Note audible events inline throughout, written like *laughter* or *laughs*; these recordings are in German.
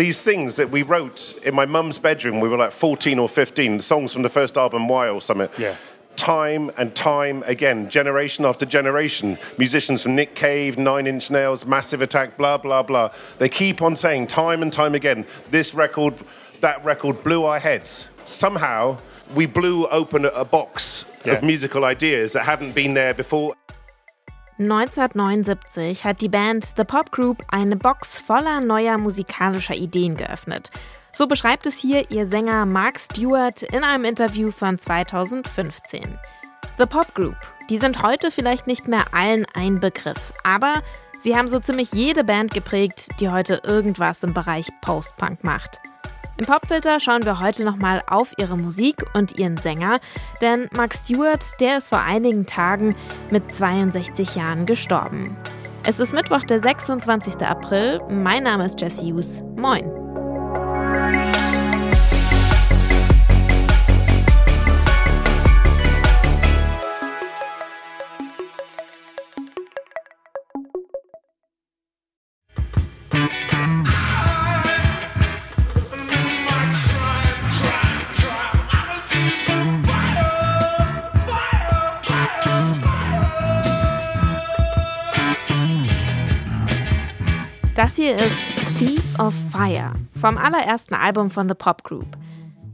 these things that we wrote in my mum's bedroom. We were like 14 or 15, songs from the first album, Why or something. Yeah. Time and time again, generation after generation, musicians from Nick Cave, Nine Inch Nails, Massive Attack, blah, blah, blah. They keep on saying time and time again, this record, that record blew our heads. Somehow, we blew open a box Yeah. of musical ideas that hadn't been there before. 1979 hat die Band The Pop Group eine Box voller neuer musikalischer Ideen geöffnet. So beschreibt es hier ihr Sänger Mark Stewart in einem Interview von 2015. The Pop Group, die sind heute vielleicht nicht mehr allen ein Begriff, aber sie haben so ziemlich jede Band geprägt, die heute irgendwas im Bereich Post-Punk macht. Im Popfilter schauen wir heute nochmal auf ihre Musik und ihren Sänger, denn Mark Stewart, der ist vor einigen Tagen mit 62 Jahren gestorben. Es ist Mittwoch, der 26. April. Mein Name ist Jesse Hughes. Moin. Das hier ist Thief of Fire vom allerersten Album von The Pop Group.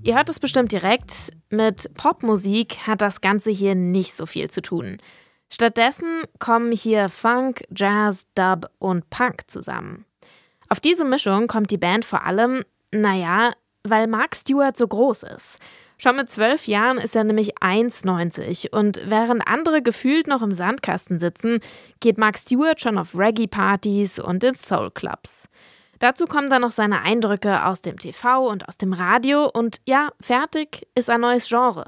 Ihr hört es bestimmt direkt, mit Popmusik hat das Ganze hier nicht so viel zu tun. Stattdessen kommen hier Funk, Jazz, Dub und Punk zusammen. Auf diese Mischung kommt die Band vor allem, naja, weil Mark Stewart so groß ist. Schon mit zwölf Jahren ist er nämlich 1,90 und während andere gefühlt noch im Sandkasten sitzen, geht Mark Stewart schon auf Reggae-Partys und in Soul-Clubs. Dazu kommen dann noch seine Eindrücke aus dem TV und aus dem Radio und ja, fertig ist ein neues Genre.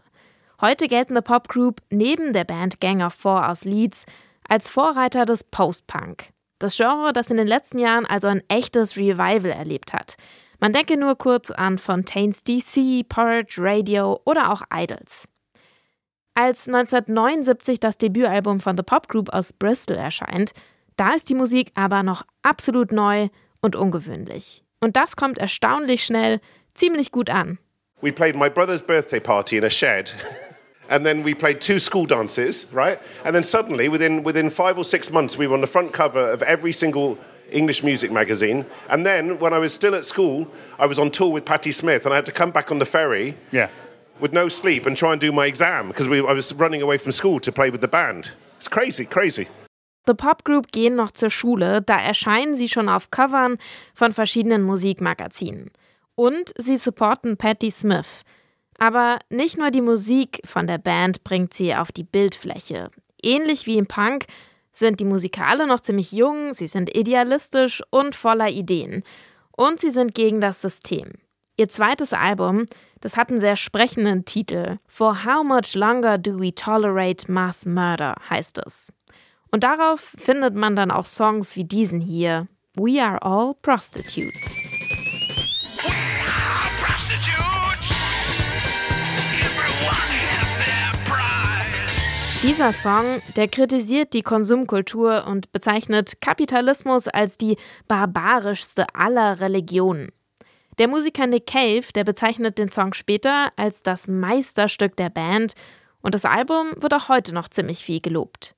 Heute gelten The Pop Group neben der Band Gang of Four aus Leeds als Vorreiter des Post-Punk. Das Genre, das in den letzten Jahren also ein echtes Revival erlebt hat. Man denke nur kurz an Fontaines DC, Porridge Radio oder auch Idols. Als 1979 das Debütalbum von The Pop Group aus Bristol erscheint, da ist die Musik aber noch absolut neu und ungewöhnlich. Und das kommt erstaunlich schnell ziemlich gut an. We played my brother's birthday party in a shed. *laughs* and then we played two school dances, right? And then suddenly, within, within five or six months, we were on the front cover of every single English music magazine. And then, when I was still at school, I was on tour with Patti Smith, and I had to come back on the ferry Yeah. with no sleep and try and do my exam because I was running away from school to play with the band. It's crazy, crazy. The Pop Group gehen noch zur Schule, da erscheinen sie schon auf Covern von verschiedenen Musikmagazinen. Und sie supporten Patti Smith. Aber nicht nur die Musik von der Band bringt sie auf die Bildfläche. Ähnlich wie im Punk sind die Musikale noch ziemlich jung, sie sind idealistisch und voller Ideen. Und sie sind gegen das System. Ihr zweites Album, das hat einen sehr sprechenden Titel. For How Much Longer Do We Tolerate Mass Murder heißt es. Und darauf findet man dann auch Songs wie diesen hier. We are all prostitutes. prostitutes. Dieser Song, der kritisiert die Konsumkultur und bezeichnet Kapitalismus als die barbarischste aller Religionen. Der Musiker Nick Cave, der bezeichnet den Song später als das Meisterstück der Band und das Album wird auch heute noch ziemlich viel gelobt.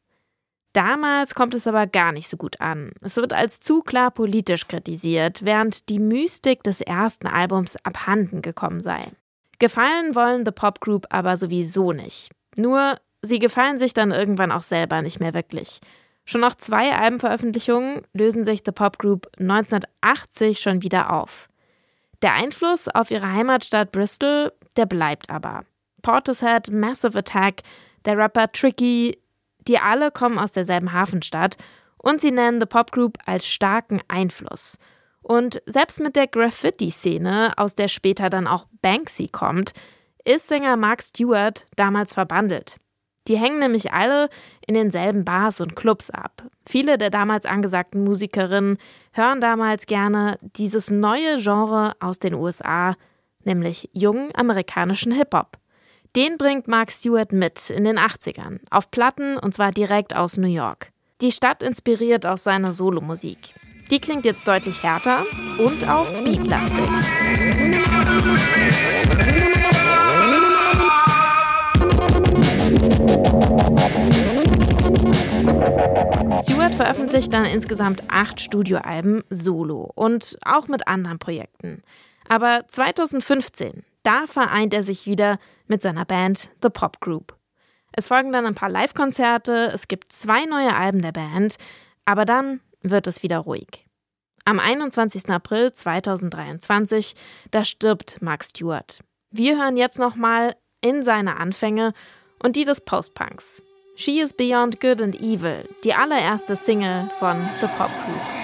Damals kommt es aber gar nicht so gut an. Es wird als zu klar politisch kritisiert, während die Mystik des ersten Albums abhanden gekommen sei. Gefallen wollen The Pop Group aber sowieso nicht. Nur, sie gefallen sich dann irgendwann auch selber nicht mehr wirklich. Schon nach zwei Albenveröffentlichungen lösen sich The Pop Group 1980 schon wieder auf. Der Einfluss auf ihre Heimatstadt Bristol, der bleibt aber. Portishead, Massive Attack, der Rapper Tricky, die alle kommen aus derselben Hafenstadt und sie nennen The Pop Group als starken Einfluss. Und selbst mit der Graffiti-Szene, aus der später dann auch Banksy kommt, ist Sänger Mark Stewart damals verbandelt. Die hängen nämlich alle in denselben Bars und Clubs ab. Viele der damals angesagten Musikerinnen hören damals gerne dieses neue Genre aus den USA, nämlich jungen amerikanischen Hip-Hop. Den bringt Mark Stewart mit in den 80ern, auf Platten und zwar direkt aus New York. Die Stadt inspiriert auch seine Solomusik. Die klingt jetzt deutlich härter und auch beatlastig. Stewart veröffentlicht dann insgesamt acht Studioalben solo und auch mit anderen Projekten. Aber 2015, da vereint er sich wieder mit seiner Band The Pop Group. Es folgen dann ein paar Live-Konzerte, es gibt zwei neue Alben der Band, aber dann wird es wieder ruhig. Am 21. April 2023, da stirbt Mark Stewart. Wir hören jetzt nochmal in seine Anfänge und die des Postpunks. She is Beyond Good and Evil, die allererste Single von The Pop Group.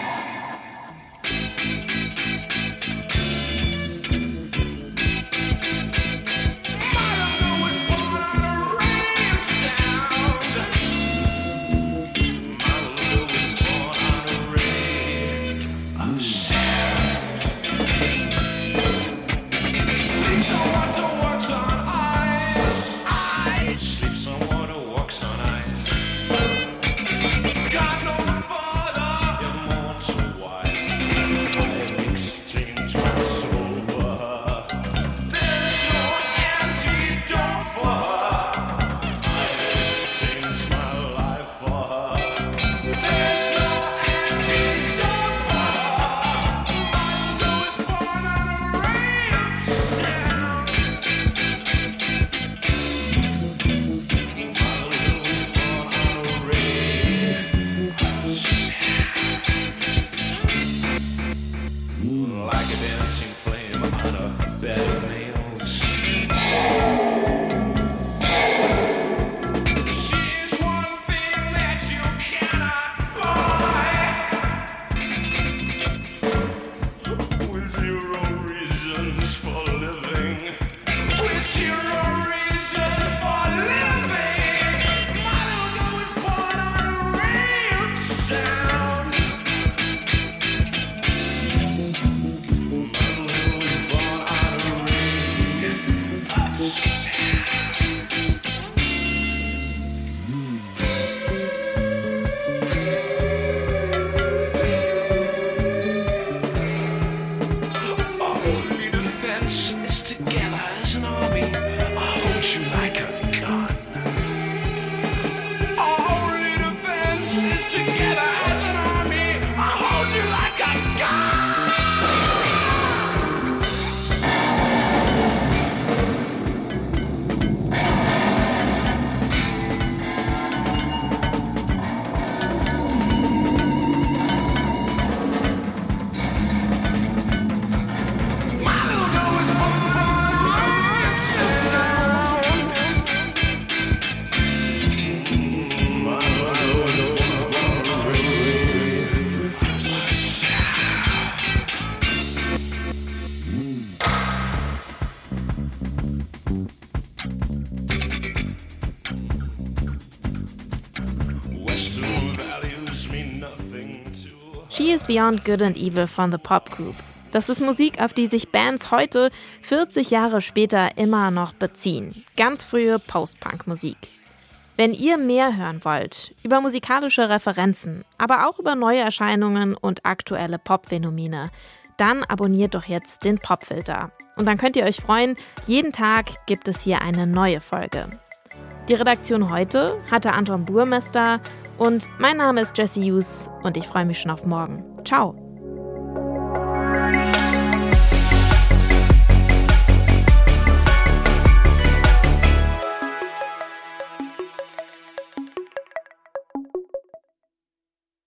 She is Beyond Good and Evil von The Pop Group. Das ist Musik, auf die sich Bands heute, 40 Jahre später, immer noch beziehen. Ganz frühe Post-Punk-Musik. Wenn ihr mehr hören wollt über musikalische Referenzen, aber auch über neue Erscheinungen und aktuelle Pop-Phänomene, dann abonniert doch jetzt den Popfilter. Und dann könnt ihr euch freuen, jeden Tag gibt es hier eine neue Folge. Die Redaktion heute hatte Anton Burmester und mein Name ist Jesse Hughes und ich freue mich schon auf morgen. Ciao!